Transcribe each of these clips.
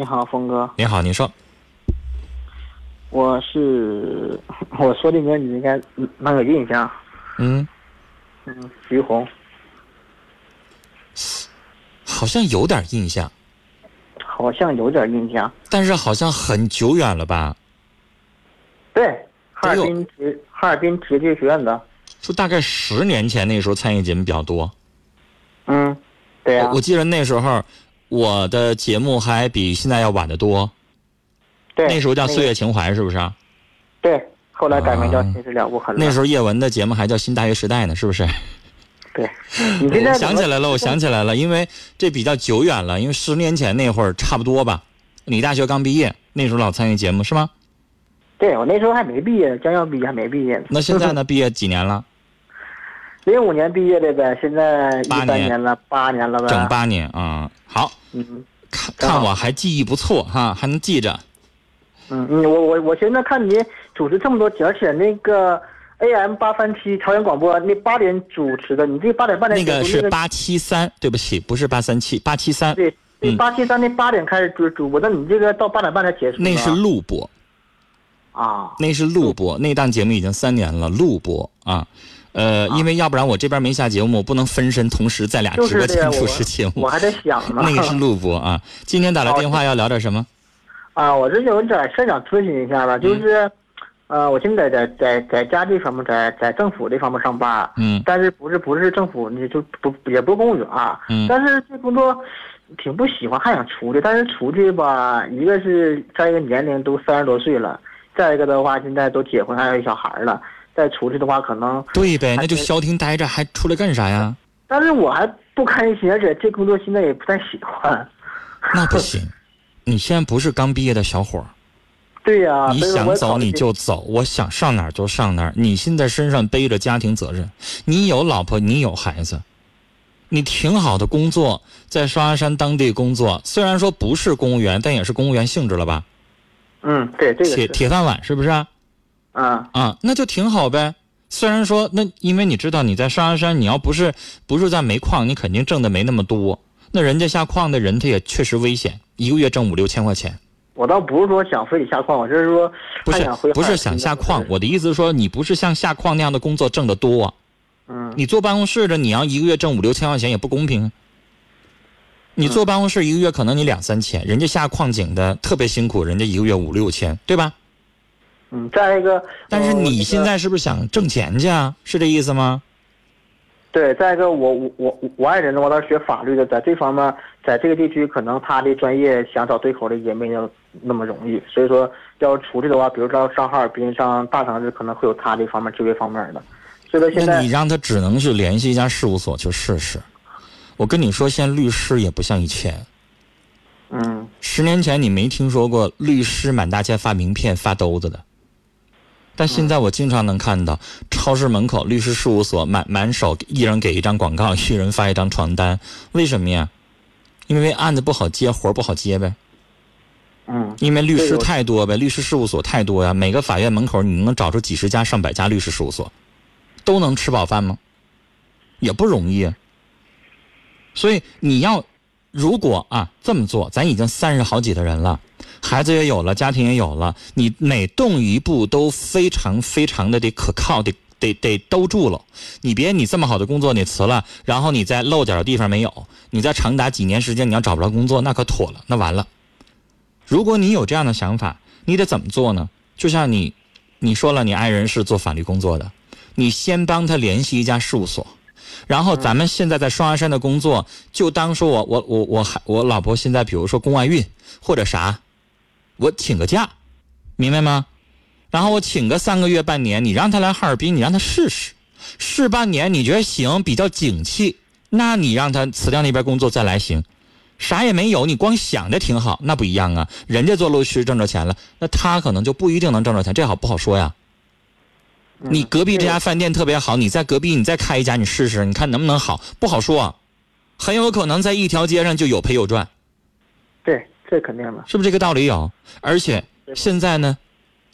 你好，峰哥。你好，你说。我是 我说的歌，你应该蛮有印象。嗯嗯，徐红，好像有点印象，好像有点印象。但是好像很久远了吧？对，哈尔滨职哈尔滨职业学院的。就大概十年前那时候参与节目比较多。嗯，对呀。我记得那时候我的节目还比现在要晚得多。对。那时候叫《岁月情怀》，是不是？对，后来改名叫《新时了无痕》。那时候叶文的节目还叫《新大学时代》呢，是不是？对。你现在想起来了，我想起来了，因为这比较久远了，因为十年前那会儿差不多吧。你大学刚毕业，那时候老参与节目是吗？对，我那时候还没毕业，将要毕业还没毕业呢。那现在呢？毕业几年了？零五年毕业的呗，现在八年了，八年了呗。整八年啊，好。嗯。看看我还记忆不错哈，还能记着。嗯嗯，我我我现在看你主持这么多，而且那个 AM 八三七朝阳广播那八点主持的，你这八点半的那个是八七三，对不起，不是八三七，八七三。对，八七三那八点开始主主播，那你这个到八点半才结束。那是录播。啊，那是录播，那档节目已经三年了，录播啊，呃，因为要不然我这边没下节目，我不能分身同时在俩直播间主持节目。我还在想呢。那个是录播啊，今天打来电话要聊点什么？啊，我这有点事想咨询一下吧，就是，呃，我现在在在在家这方面，在在政府这方面上班，嗯，但是不是不是政府，你就不也不是公务员，嗯，但是这工作挺不喜欢，还想出去，但是出去吧，一个是在一个年龄都三十多岁了。再一个的话，现在都结婚还有小孩了，再出去的话可能对呗，那就消停待着，还出来干啥呀？但是我还不开心，而且这工作现在也不太喜欢。那不行，你现在不是刚毕业的小伙儿。对呀，你想走你就走，我想上哪儿就上哪儿。你现在身上背着家庭责任，你有老婆，你有孩子，你挺好的工作，在双鸭山当地工作，虽然说不是公务员，但也是公务员性质了吧？嗯，对，这个铁铁饭碗是不是？啊啊，那就挺好呗。虽然说那，因为你知道你在双鸭山，你要不是不是在煤矿，你肯定挣的没那么多。那人家下矿的人，他也确实危险，一个月挣五六千块钱。我倒不是说想非得下矿，我就是说不是不是想下矿。我的意思是说，你不是像下矿那样的工作挣得多。嗯。你坐办公室的，你要一个月挣五六千块钱也不公平。你坐办公室一个月可能你两三千，人家下矿井的特别辛苦，人家一个月五六千，对吧？嗯，再一个，但是你现在是不是想挣钱去啊？是这意思吗？对，再一个，我我我我爱人呢，我倒是学法律的，在这方面，在这个地区，可能他的专业想找对口的也没有那么容易，所以说要出去的话，比如说上哈尔滨、上大城市，可能会有他这方面就业方面的。所以说现在你让他只能去联系一家事务所去试试。我跟你说，现在律师也不像以前。嗯。十年前你没听说过律师满大街发名片、发兜子的，但现在我经常能看到超市门口律师事务所满满手，一人给一张广告，一人发一张传单。为什么呀？因为案子不好接，活不好接呗。嗯。因为律师太多呗，律师事务所太多呀。每个法院门口你能找出几十家、上百家律师事务所，都能吃饱饭吗？也不容易。所以你要，如果啊这么做，咱已经三十好几的人了，孩子也有了，家庭也有了，你每动一步都非常非常的得可靠，得得得兜住了。你别你这么好的工作你辞了，然后你再漏点地方没有，你在长达几年时间你要找不着工作，那可妥了，那完了。如果你有这样的想法，你得怎么做呢？就像你，你说了，你爱人是做法律工作的，你先帮他联系一家事务所。然后咱们现在在双鸭山的工作，就当说我我我我还我老婆现在比如说宫外孕或者啥，我请个假，明白吗？然后我请个三个月半年，你让他来哈尔滨，你让他试试，试半年你觉得行，比较景气，那你让他辞掉那边工作再来行。啥也没有，你光想着挺好，那不一样啊。人家做律师挣着钱了，那他可能就不一定能挣着钱，这好不好说呀？你隔壁这家饭店特别好，你在隔壁你再开一家，你试试，你看能不能好？不好说，很有可能在一条街上就有赔有赚。对，这肯定的，是不是这个道理有？而且现在呢，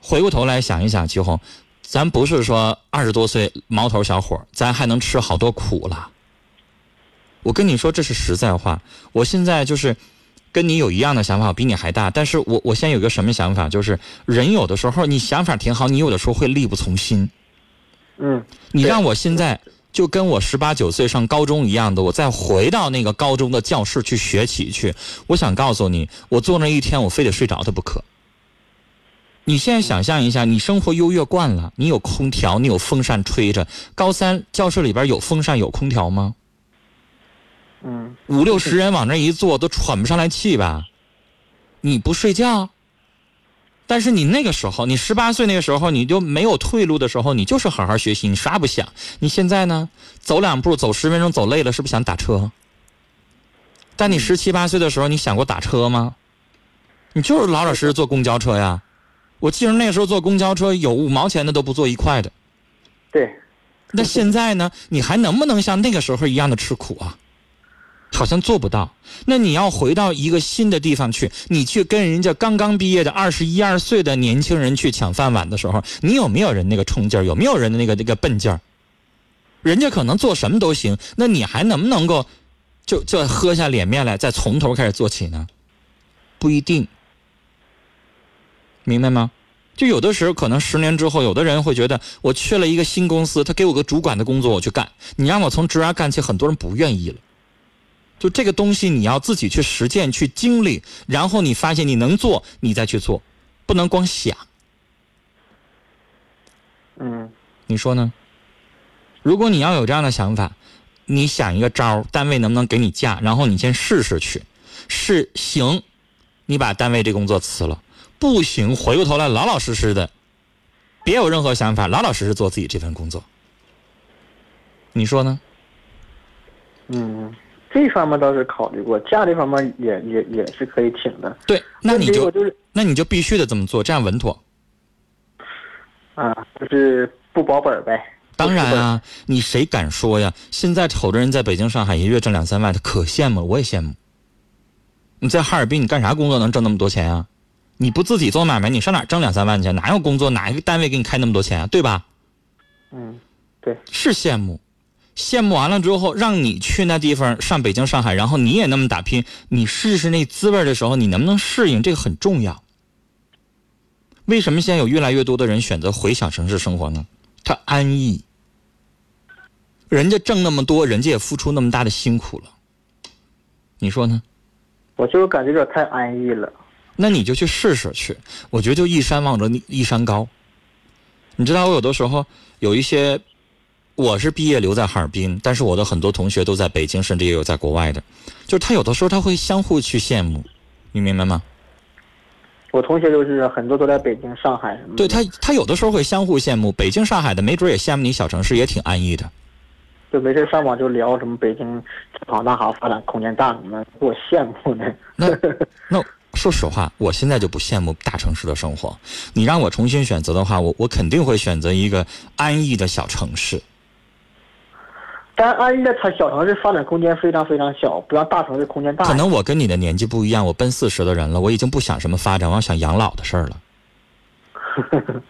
回过头来想一想，齐红，咱不是说二十多岁毛头小伙，咱还能吃好多苦了。我跟你说，这是实在话。我现在就是跟你有一样的想法，我比你还大。但是我我现在有个什么想法，就是人有的时候你想法挺好，你有的时候会力不从心。嗯，你让我现在就跟我十八九岁上高中一样的，我再回到那个高中的教室去学习去。我想告诉你，我坐那一天，我非得睡着它不可。你现在想象一下，你生活优越惯了，你有空调，你有风扇吹着。高三教室里边有风扇有空调吗？嗯，五六十人往那一坐，都喘不上来气吧？你不睡觉？但是你那个时候，你十八岁那个时候，你就没有退路的时候，你就是好好学习，你啥不想？你现在呢？走两步，走十分钟，走累了，是不是想打车？但你十七八岁的时候，你想过打车吗？你就是老老实实坐公交车呀。我记得那时候坐公交车有五毛钱的都不坐一块的。对。那现在呢？你还能不能像那个时候一样的吃苦啊？好像做不到。那你要回到一个新的地方去，你去跟人家刚刚毕业的二十一二岁的年轻人去抢饭碗的时候，你有没有人那个冲劲儿？有没有人的那个那个笨劲儿？人家可能做什么都行，那你还能不能够就就喝下脸面来，再从头开始做起呢？不一定，明白吗？就有的时候可能十年之后，有的人会觉得我去了一个新公司，他给我个主管的工作，我去干。你让我从职员干起，很多人不愿意了。就这个东西，你要自己去实践、去经历，然后你发现你能做，你再去做，不能光想。嗯，你说呢？如果你要有这样的想法，你想一个招单位能不能给你假？然后你先试试去，是行，你把单位这工作辞了；不行，回过头来老老实实的，别有任何想法，老老实实做自己这份工作。你说呢？嗯。这方面倒是考虑过，价这方面也也也是可以挺的。对，那你就就是那你就必须得这么做，这样稳妥。啊，就是不保本呗。当然啊，你谁敢说呀？现在瞅着人在北京、上海一月挣两三万，他可羡慕了，我也羡慕。你在哈尔滨，你干啥工作能挣那么多钱啊？你不自己做买卖，你上哪挣两三万去？哪有工作？哪一个单位给你开那么多钱啊？对吧？嗯，对，是羡慕。羡慕完了之后，让你去那地方上北京、上海，然后你也那么打拼，你试试那滋味的时候，你能不能适应？这个很重要。为什么现在有越来越多的人选择回小城市生活呢？他安逸，人家挣那么多，人家也付出那么大的辛苦了，你说呢？我就是感觉有点太安逸了。那你就去试试去，我觉得就一山望着一山高。你知道，我有的时候有一些。我是毕业留在哈尔滨，但是我的很多同学都在北京，甚至也有在国外的。就是他有的时候他会相互去羡慕，你明白吗？我同学就是很多都在北京、上海什么。对他，他有的时候会相互羡慕，北京、上海的没准也羡慕你小城市，也挺安逸的。就没事上网就聊什么北京好大好，发展空间大什么，给我羡慕的。那 那说实话，我现在就不羡慕大城市的生活。你让我重新选择的话，我我肯定会选择一个安逸的小城市。但安逸的它小城市发展空间非常非常小，不像大城市空间大。可能我跟你的年纪不一样，我奔四十的人了，我已经不想什么发展，我要想养老的事儿了。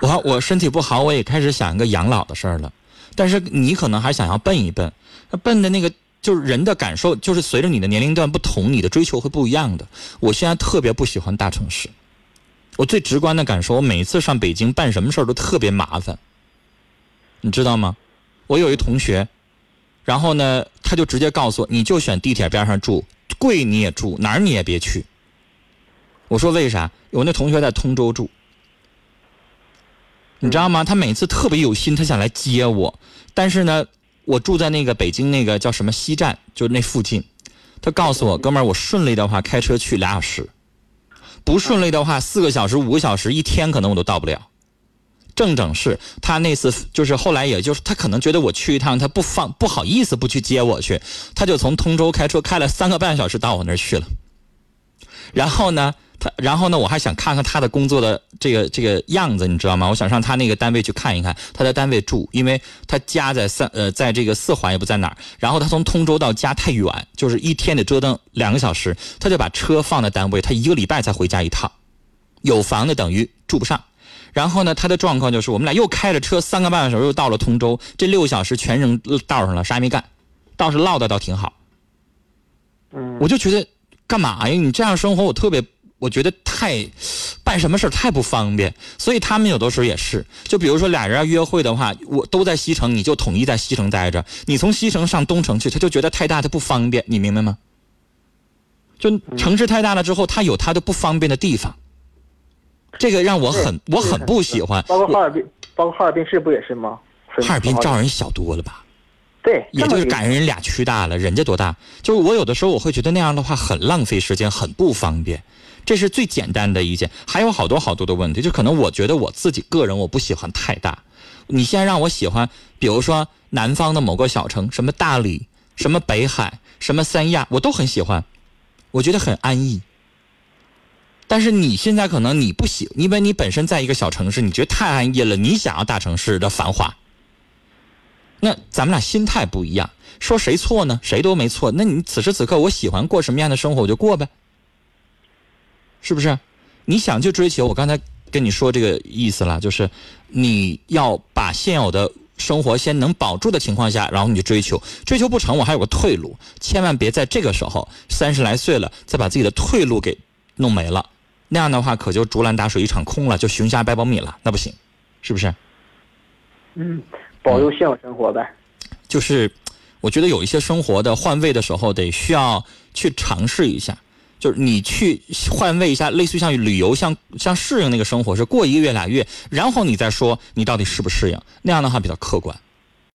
我我身体不好，我也开始想一个养老的事儿了。但是你可能还想要奔一奔，那奔的那个就是人的感受，就是随着你的年龄段不同，你的追求会不一样的。我现在特别不喜欢大城市，我最直观的感受，我每一次上北京办什么事儿都特别麻烦，你知道吗？我有一同学，然后呢，他就直接告诉我，你就选地铁边上住，贵你也住，哪儿你也别去。我说为啥？我那同学在通州住，你知道吗？他每次特别有心，他想来接我，但是呢，我住在那个北京那个叫什么西站，就那附近。他告诉我，哥们儿，我顺利的话开车去俩小时，不顺利的话四个小时、五个小时，一天可能我都到不了。正正是他那次，就是后来，也就是他可能觉得我去一趟，他不放不好意思不去接我去，他就从通州开车开了三个半小时到我那儿去了。然后呢，他然后呢，我还想看看他的工作的这个这个样子，你知道吗？我想上他那个单位去看一看，他在单位住，因为他家在三呃，在这个四环也不在哪儿。然后他从通州到家太远，就是一天得折腾两个小时，他就把车放在单位，他一个礼拜才回家一趟，有房的等于住不上。然后呢，他的状况就是，我们俩又开着车三个半小时，又到了通州，这六个小时全扔道上了，啥也没干，倒是唠的倒挺好。嗯，我就觉得干嘛呀？你这样生活，我特别，我觉得太办什么事太不方便。所以他们有的时候也是，就比如说俩人要约会的话，我都在西城，你就统一在西城待着。你从西城上东城去，他就觉得太大，他不方便，你明白吗？就城市太大了之后，他有他的不方便的地方。这个让我很我很不喜欢。包括哈尔滨，包括哈尔滨市不也是吗？哈尔滨照人小多了吧？对，也就是赶上人俩区大了，人家多大？就是我有的时候我会觉得那样的话很浪费时间，很不方便。这是最简单的一件，还有好多好多的问题。就可能我觉得我自己个人我不喜欢太大。你现在让我喜欢，比如说南方的某个小城，什么大理，什么北海，什么三亚，我都很喜欢，我觉得很安逸。但是你现在可能你不喜，因为你本身在一个小城市，你觉得太安逸了，你想要大城市的繁华。那咱们俩心态不一样，说谁错呢？谁都没错。那你此时此刻，我喜欢过什么样的生活，我就过呗，是不是？你想去追求，我刚才跟你说这个意思了，就是你要把现有的生活先能保住的情况下，然后你就追求，追求不成，我还有个退路，千万别在这个时候三十来岁了，再把自己的退路给弄没了，那样的话可就竹篮打水一场空了，就熊瞎掰苞米了，那不行，是不是？嗯。保佑现有生活呗，就是，我觉得有一些生活的换位的时候，得需要去尝试一下。就是你去换位一下，类似于像旅游，像像适应那个生活，是过一个月俩月，然后你再说你到底适不适应，那样的话比较客观。